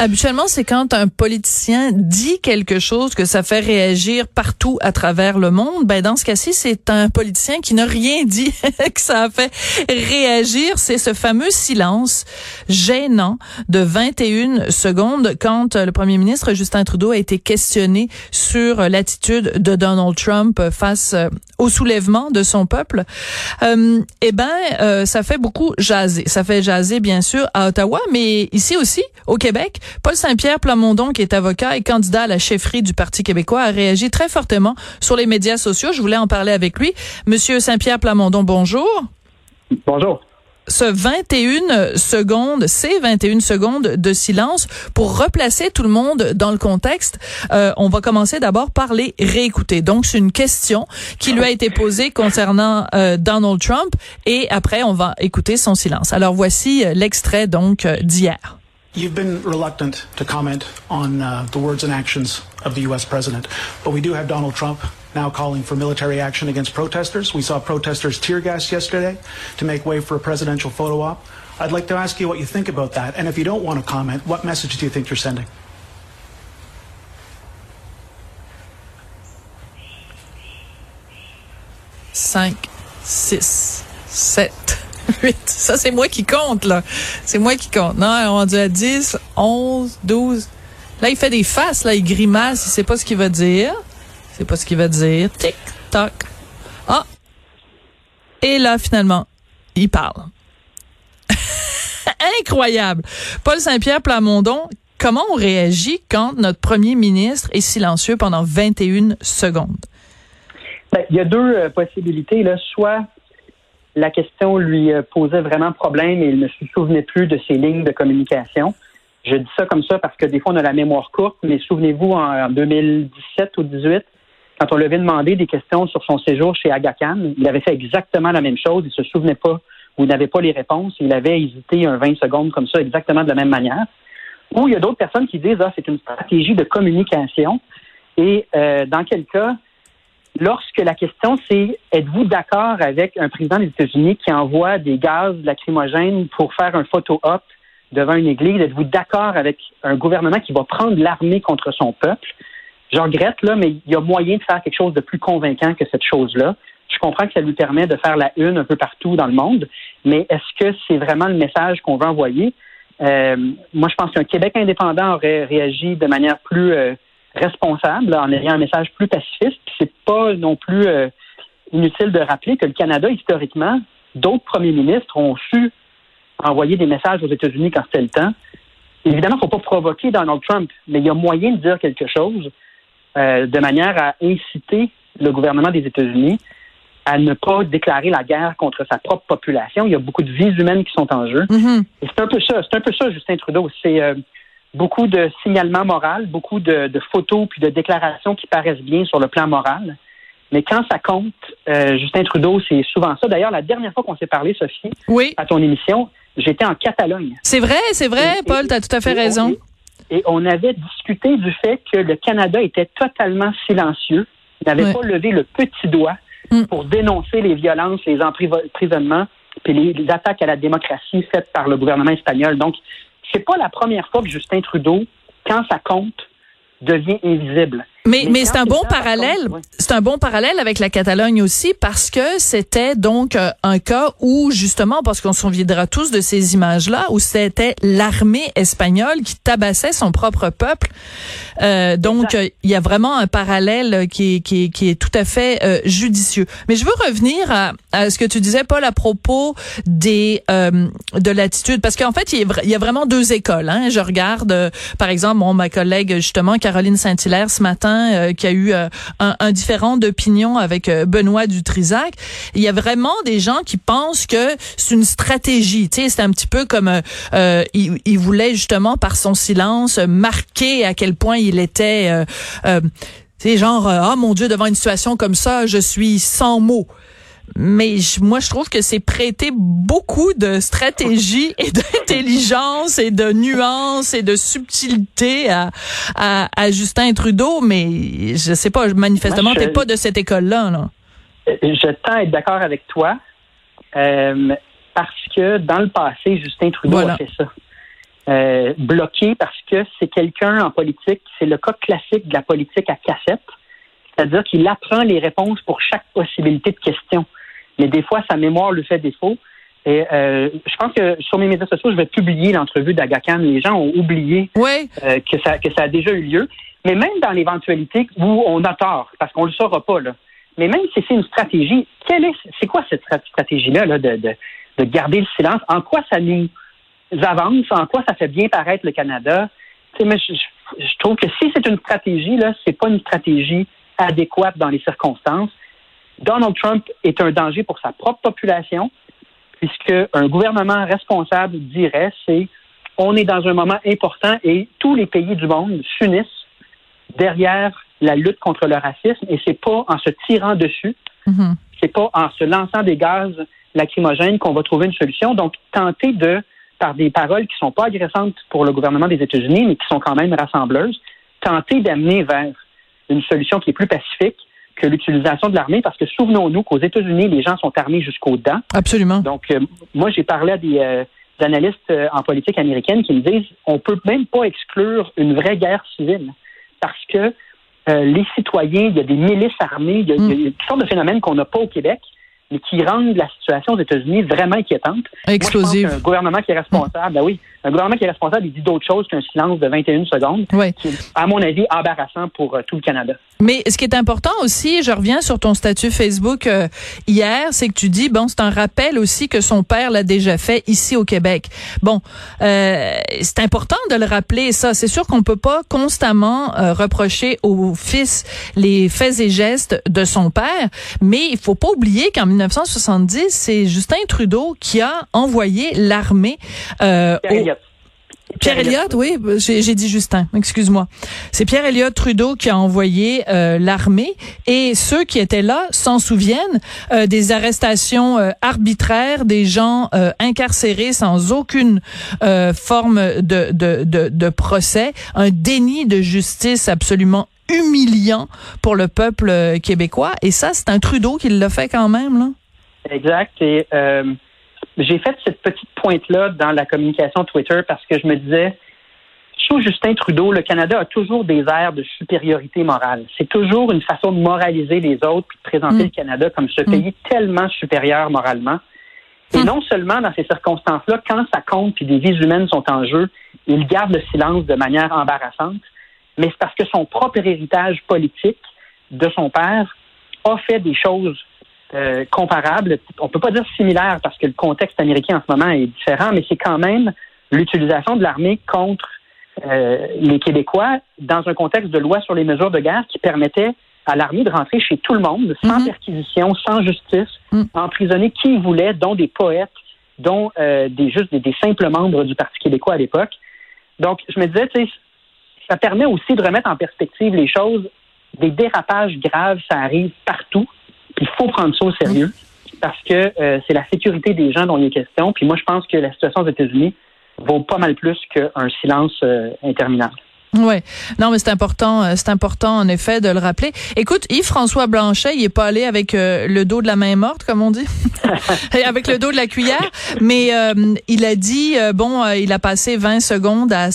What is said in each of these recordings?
habituellement, c'est quand un politicien dit quelque chose que ça fait réagir partout à travers le monde. Ben, dans ce cas-ci, c'est un politicien qui n'a rien dit que ça a fait réagir. C'est ce fameux silence gênant de 21 secondes quand le premier ministre Justin Trudeau a été questionné sur l'attitude de Donald Trump face au soulèvement de son peuple. Euh, eh ben, euh, ça fait beaucoup jaser. Ça fait jaser, bien sûr, à Ottawa, mais ici aussi, au Québec. Paul Saint-Pierre Plamondon, qui est avocat et candidat à la chefferie du Parti québécois, a réagi très fortement sur les médias sociaux. Je voulais en parler avec lui. Monsieur Saint-Pierre Plamondon, bonjour. Bonjour ce 21 secondes, ces 21 secondes de silence pour replacer tout le monde dans le contexte. Euh, on va commencer d'abord par les réécouter. Donc, c'est une question qui lui a été posée concernant euh, Donald Trump et après, on va écouter son silence. Alors, voici euh, l'extrait donc d'hier. You've been reluctant to comment on uh, the words and actions of the U.S. president, but we do have Donald Trump now calling for military action against protesters. We saw protesters tear gas yesterday to make way for a presidential photo op. I'd like to ask you what you think about that, and if you don't want to comment, what message do you think you're sending? Cinq, six, sept. 8. Ça, c'est moi qui compte, là. C'est moi qui compte. Non, on dit à 10, 11, 12. Là, il fait des faces, là. Il grimace. Il sait pas ce qu'il va dire. Il sait pas ce qu'il va dire. Tic, toc. Ah! Et là, finalement, il parle. Incroyable. Paul Saint-Pierre Plamondon, comment on réagit quand notre premier ministre est silencieux pendant 21 secondes? Ben, il y a deux euh, possibilités. Là. Soit la question lui euh, posait vraiment problème et il ne se souvenait plus de ses lignes de communication. Je dis ça comme ça parce que des fois, on a la mémoire courte, mais souvenez-vous, en 2017 ou 2018, quand on lui avait demandé des questions sur son séjour chez Agacan, il avait fait exactement la même chose. Il se souvenait pas ou n'avait pas les réponses. Il avait hésité un 20 secondes comme ça, exactement de la même manière. Ou il y a d'autres personnes qui disent, ah, c'est une stratégie de communication. Et euh, dans quel cas, lorsque la question c'est êtes-vous d'accord avec un président des États-Unis qui envoie des gaz lacrymogènes pour faire un photo-op devant une église, êtes-vous d'accord avec un gouvernement qui va prendre l'armée contre son peuple? Je regrette, là, mais il y a moyen de faire quelque chose de plus convaincant que cette chose-là. Je comprends que ça lui permet de faire la une un peu partout dans le monde, mais est-ce que c'est vraiment le message qu'on veut envoyer? Euh, moi, je pense qu'un Québec indépendant aurait réagi de manière plus euh, responsable en ayant un message plus pacifiste. C'est pas non plus euh, inutile de rappeler que le Canada, historiquement, d'autres premiers ministres ont su envoyer des messages aux États-Unis quand c'était le temps. Évidemment, il ne faut pas provoquer Donald Trump, mais il y a moyen de dire quelque chose euh, de manière à inciter le gouvernement des États-Unis à ne pas déclarer la guerre contre sa propre population. Il y a beaucoup de vies humaines qui sont en jeu. Mm-hmm. Et c'est un peu ça, c'est un peu ça, Justin Trudeau. C'est euh, beaucoup de signalements moraux, beaucoup de, photos puis de déclarations qui paraissent bien sur le plan moral. Mais quand ça compte, euh, Justin Trudeau, c'est souvent ça. D'ailleurs, la dernière fois qu'on s'est parlé, Sophie, à ton émission, j'étais en Catalogne. C'est vrai, c'est vrai, Paul, tu as tout à fait raison. et on avait discuté du fait que le Canada était totalement silencieux. Il n'avait pas levé le petit doigt mm. pour dénoncer les violences, les emprisonnements et les, les attaques à la démocratie faites par le gouvernement espagnol. Donc, c'est pas la première fois que Justin Trudeau, quand ça compte, devient invisible. Mais, mais, c'est un bon parallèle. C'est un bon parallèle avec la Catalogne aussi parce que c'était donc euh, un cas où justement parce qu'on se souviendra tous de ces images-là où c'était l'armée espagnole qui tabassait son propre peuple. Euh, donc euh, il y a vraiment un parallèle qui est, qui qui est tout à fait euh, judicieux. Mais je veux revenir à, à, ce que tu disais Paul à propos des de l'attitude parce qu'en fait il y, a, il y, a, vraiment deux écoles. Hein. Je regarde par exemple mon, ma collègue justement Caroline Saint-Hilaire ce matin euh, qui a eu euh, un, un, différent d'opinion avec euh, Benoît Dutrisac. Il y a vraiment des gens qui pensent que c'est une stratégie. Tu sais, c'est un petit peu comme il, il, voulait justement par son silence marquer à quel point il était. c'est genre, ah mon Dieu, devant une situation comme ça, je suis sans mots. Mais moi, je trouve que c'est prêter beaucoup de stratégie et d'intelligence et de nuance et de subtilité à, à, Justin Trudeau. Mais je sais pas, manifestement, tu n'es pas de cette école-là. Là. Je tends à être d'accord avec toi euh, parce que dans le passé, Justin Trudeau a fait ça. euh, bloqué parce que c'est quelqu'un en politique, c'est le cas classique de la politique à cassette, c'est-à-dire qu'il apprend les réponses pour chaque possibilité de question. Mais des fois, sa mémoire lui fait défaut. Et euh, je pense que sur mes médias sociaux, je vais publier l'entrevue d'Agacan. Les gens ont oublié euh, que, ça, que ça a déjà eu lieu. Mais même dans l'éventualité où on a tort, parce qu'on ne le saura pas, là, mais même si c'est une stratégie, quelle est, c'est quoi cette stratégie-là là, de, de, de, garder le silence? En quoi ça nous avance? En quoi ça fait bien paraître le Canada? Mais je, je, trouve que si c'est une stratégie, là, c'est pas une stratégie adéquate dans les circonstances. Donald Trump est un danger pour sa propre population, puisque un gouvernement responsable dirait c'est on est dans un moment important et tous les pays du monde s'unissent derrière la lutte contre le racisme et c'est pas en se tirant dessus, mm-hmm. c'est pas en se lançant des gaz lacrymogènes qu'on va trouver une solution. Donc, tenter de, par des paroles qui sont pas agressantes pour le gouvernement des États-Unis, mais qui sont quand même rassembleuses, tenter d'amener vers une solution qui est plus pacifique que l'utilisation de l'armée, parce que souvenons-nous qu'aux États-Unis, les gens sont armés jusqu'aux dents. Absolument. Donc, euh, moi, j'ai parlé à des, euh, analystes euh, en politique américaine qui me disent on peut même pas exclure une vraie guerre civile parce que les citoyens, il y a des milices armées, il y a, il y a toutes sortes de phénomènes qu'on n'a pas au Québec mais qui rendent la situation aux États-Unis vraiment inquiétante. Explosive. un gouvernement qui est responsable, ben oui, un gouvernement qui est responsable, il dit d'autres choses qu'un silence de 21 secondes, oui. qui est, à mon avis, embarrassant pour euh, tout le Canada. Mais ce qui est important aussi, je reviens sur ton statut Facebook euh, hier, c'est que tu dis, bon, c'est un rappel aussi que son père l'a déjà fait ici au Québec. Bon, euh, c'est important de le rappeler, ça. C'est sûr qu'on peut pas constamment euh, reprocher au fils les faits et gestes de son père, mais il faut pas oublier qu'en 1970, c'est Justin Trudeau qui a envoyé l'armée euh, au Pierre Elliott, oui, j'ai dit Justin, excuse-moi. C'est Pierre Elliott Trudeau qui a envoyé euh, l'armée et ceux qui étaient là s'en souviennent euh, des arrestations euh, arbitraires, des gens incarcérés sans aucune forme de, de, de, de procès, un déni de justice absolument humiliant pour le peuple québécois. Et ça, c'est un Trudeau qui l'a fait quand même, là. Exact. Et j'ai fait cette petite pointe-là dans la communication Twitter parce que je me disais, sous Justin Trudeau, le Canada a toujours des airs de supériorité morale. C'est toujours une façon de moraliser les autres et de présenter mm. le Canada comme ce pays mm. tellement supérieur moralement. Et mm. non seulement dans ces circonstances-là, quand ça compte et des vies humaines sont en jeu, il garde le silence de manière embarrassante, mais c'est parce que son propre héritage politique de son père a fait des choses euh, comparable. On peut pas dire similaire parce que le contexte américain en ce moment est différent, mais c'est quand même l'utilisation de l'armée contre euh, les Québécois dans un contexte de loi sur les mesures de guerre qui permettait à l'armée de rentrer chez tout le monde, sans mhm. perquisition, sans justice, mhm. emprisonner qui voulait, dont des poètes, dont euh, des juste des, simples membres du Parti québécois à l'époque. Donc, je me disais, tu sais, ça permet aussi de remettre en perspective les choses. Des dérapages graves, ça arrive partout. Il faut prendre ça au sérieux parce que euh, c'est la sécurité des gens dont il est question. Puis moi, je pense que la situation aux États-Unis vaut pas mal plus qu'un silence euh, interminable. Ouais, non mais c'est important, euh, c'est important en effet de le rappeler. Écoute, Yves-François Blanchet, il est pas allé avec euh, le dos de la main morte comme on dit, avec le dos de la cuillère, mais euh, il a dit bon, il a passé 20 secondes à,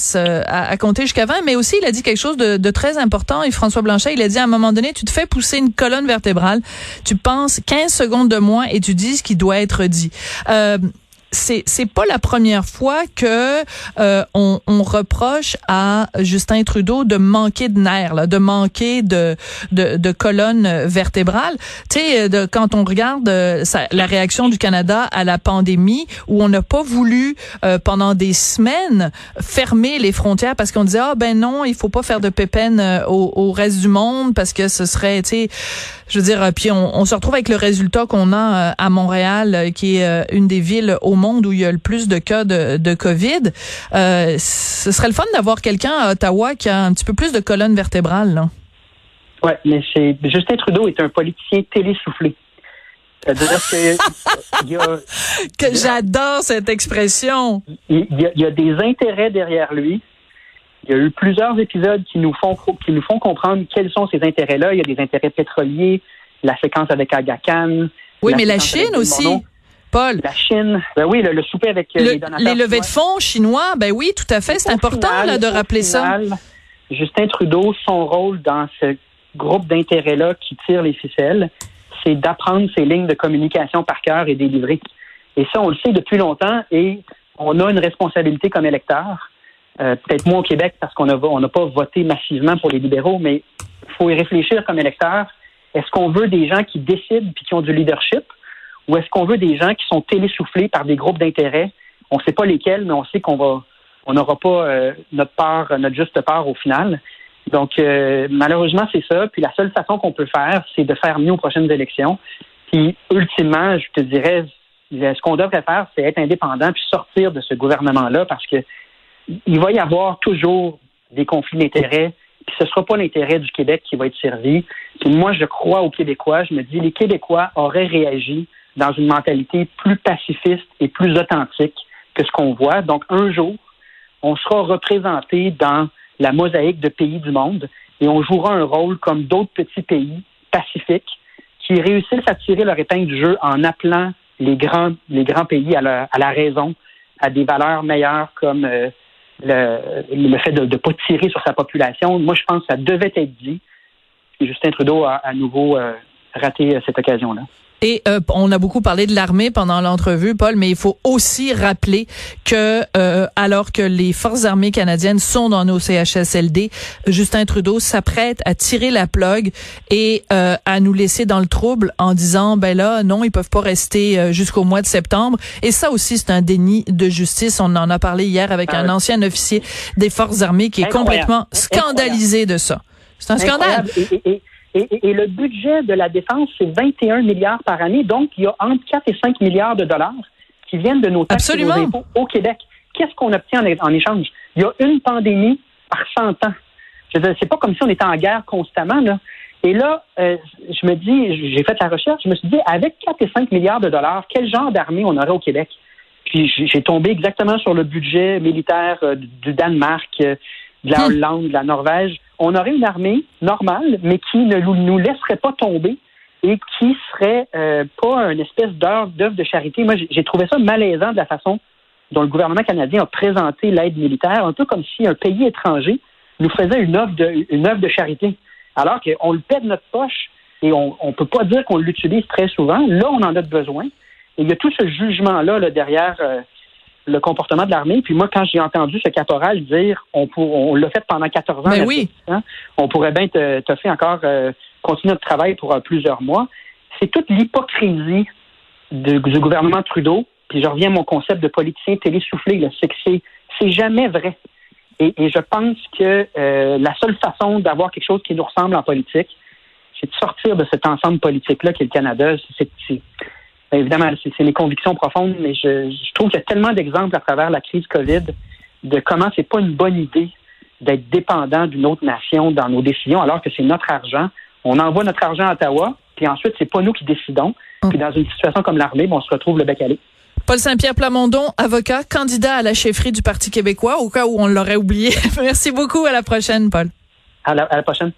à, compter jusqu'à 20, mais aussi il a dit quelque chose de, de très important. Yves-François Blanchet, il a dit à un moment donné, tu te fais pousser une colonne vertébrale, tu penses 15 secondes de moins et tu dis ce qui doit être dit c'est c'est pas la première fois que euh, on, on, reproche à Justin Trudeau de manquer de nerfs, là, de manquer de de, de colonne vertébrale. Tu sais, de, quand on regarde euh, la réaction du Canada à la pandémie, où on n'a pas voulu euh, pendant des semaines fermer les frontières parce qu'on disait ah ben non, il faut pas faire de pépène au, au, reste du monde parce que ce serait, tu sais, je veux dire, puis on, on se retrouve avec le résultat qu'on a à Montréal, qui est une des villes au monde monde où il y a le plus de cas de, de COVID. Euh, ce serait le fun d'avoir quelqu'un à Ottawa qui a un petit peu plus de colonne vertébrale. Oui, mais c'est Justin Trudeau est un politicien télésoufflé. C'est-à-dire que, que j'adore cette expression. Il y, a, il y, a, des intérêts derrière lui. Il y a eu plusieurs épisodes qui nous font qui nous font comprendre quels sont ces intérêts-là. Il y a des intérêts pétroliers, la séquence avec Aga Khan. Oui, mais la Chine aussi. Paul. La Chine, ben oui, le, souper avec euh, les donateurs. Les levées de fonds chinois, ben oui, tout à fait. C'est important là, de rappeler ça. Justin Trudeau, son rôle dans ce groupe d'intérêt-là qui tire les ficelles, c'est d'apprendre ces lignes de communication par cœur et délivrer. Et ça, on le sait depuis longtemps et on a une responsabilité comme électeur. Euh, peut-être moins au Québec parce qu'on n'a pas voté massivement pour les libéraux, mais il faut y réfléchir comme électeur. Est-ce qu'on veut des gens qui décident puis qui ont du leadership? Ou est-ce qu'on veut des gens qui sont télésoufflés par des groupes d'intérêt? On ne sait pas lesquels, mais on sait qu'on va on n'aura pas euh, notre part, notre juste part au final. Donc, euh, malheureusement, c'est ça. Puis la seule façon qu'on peut faire, c'est de faire mieux aux prochaines élections. Puis, ultimement, je te dirais, ce qu'on devrait faire, c'est être indépendant puis sortir de ce gouvernement-là parce que il va y avoir toujours des conflits d'intérêts. Puis ce ne sera pas l'intérêt du Québec qui va être servi. Puis moi, je crois aux Québécois. Je me dis, les Québécois auraient réagi dans une mentalité plus pacifiste et plus authentique que ce qu'on voit. Donc, un jour, on sera représenté dans la mosaïque de pays du monde et on jouera un rôle comme d'autres petits pays pacifiques qui réussissent à tirer leur épingle du jeu en appelant les grands, les grands pays à la, à la raison, à des valeurs meilleures comme euh, le, le, fait de ne pas tirer sur sa population. Moi, je pense que ça devait être dit. Et Justin Trudeau a à nouveau euh, raté euh, cette occasion-là. Et euh, on a beaucoup parlé de l'armée pendant l'entrevue, Paul, mais il faut aussi rappeler que euh, alors que les forces armées canadiennes sont dans nos CHSLD, Justin Trudeau s'apprête à tirer la plug et euh, à nous laisser dans le trouble en disant ben là non, ils peuvent pas rester jusqu'au mois de septembre. Et ça aussi c'est un déni de justice. On en a parlé hier avec ah un ancien officier des forces armées qui est complètement scandalisé de ça. C'est un scandale. Et, le budget de la défense, c'est 21 milliards par année. Donc, il y a entre 4 et 5 milliards de dollars qui viennent de nos taxes et nos impôts au Québec. Qu'est-ce qu'on obtient en, échange? Il y a une pandémie par 100 ans. Je veux c'est pas comme si on était en guerre constamment, là. Et là, euh, je me dis, j'ai fait la recherche, je me suis dit, avec 4 et 5 milliards de dollars, quel genre d'armée on aurait au Québec? Puis j'ai tombé exactement sur le budget militaire euh, du Danemark, euh, de la hmm. Hollande, de la Norvège on aurait une armée normale, mais qui ne nous laisserait pas tomber et qui serait euh, pas une espèce d'œuvre de charité. Moi, j'ai trouvé ça malaisant de la façon dont le gouvernement canadien a présenté l'aide militaire, un peu comme si un pays étranger nous faisait une œuvre de, une œuvre de charité, alors qu'on le paie de notre poche et on ne peut pas dire qu'on l'utilise très souvent. Là, on en a besoin. Et il y a tout ce jugement-là là, derrière euh, le comportement de l'armée. Puis moi, quand j'ai entendu ce caporal dire on, on l'a fait pendant 14 ans, ben oui. on pourrait bien te, te faire encore euh, continuer notre travail pour euh, plusieurs mois. C'est toute l'hypocrisie du, gouvernement Trudeau. Puis je reviens à mon concept de politicien télésoufflé, c'est que c'est, jamais vrai. Et, je pense que euh, la seule façon d'avoir quelque chose qui nous ressemble en politique, c'est de sortir de cet ensemble politique-là qui est le Canada. C'est, évidemment, c'est mes convictions profondes, mais je, trouve qu'il y a tellement d'exemples à travers la crise COVID de comment c'est pas une bonne idée d'être dépendant d'une autre nation dans nos décisions, alors que c'est notre argent. On envoie notre argent à Ottawa, puis ensuite, c'est pas nous qui décidons. Mm. Puis dans une situation comme l'armée, ben, on se retrouve le bec à Paul Saint-Pierre Plamondon, avocat, candidat à la chefferie du Parti québécois, au cas où on l'aurait oublié. Merci beaucoup. À la prochaine, Paul. à la prochaine.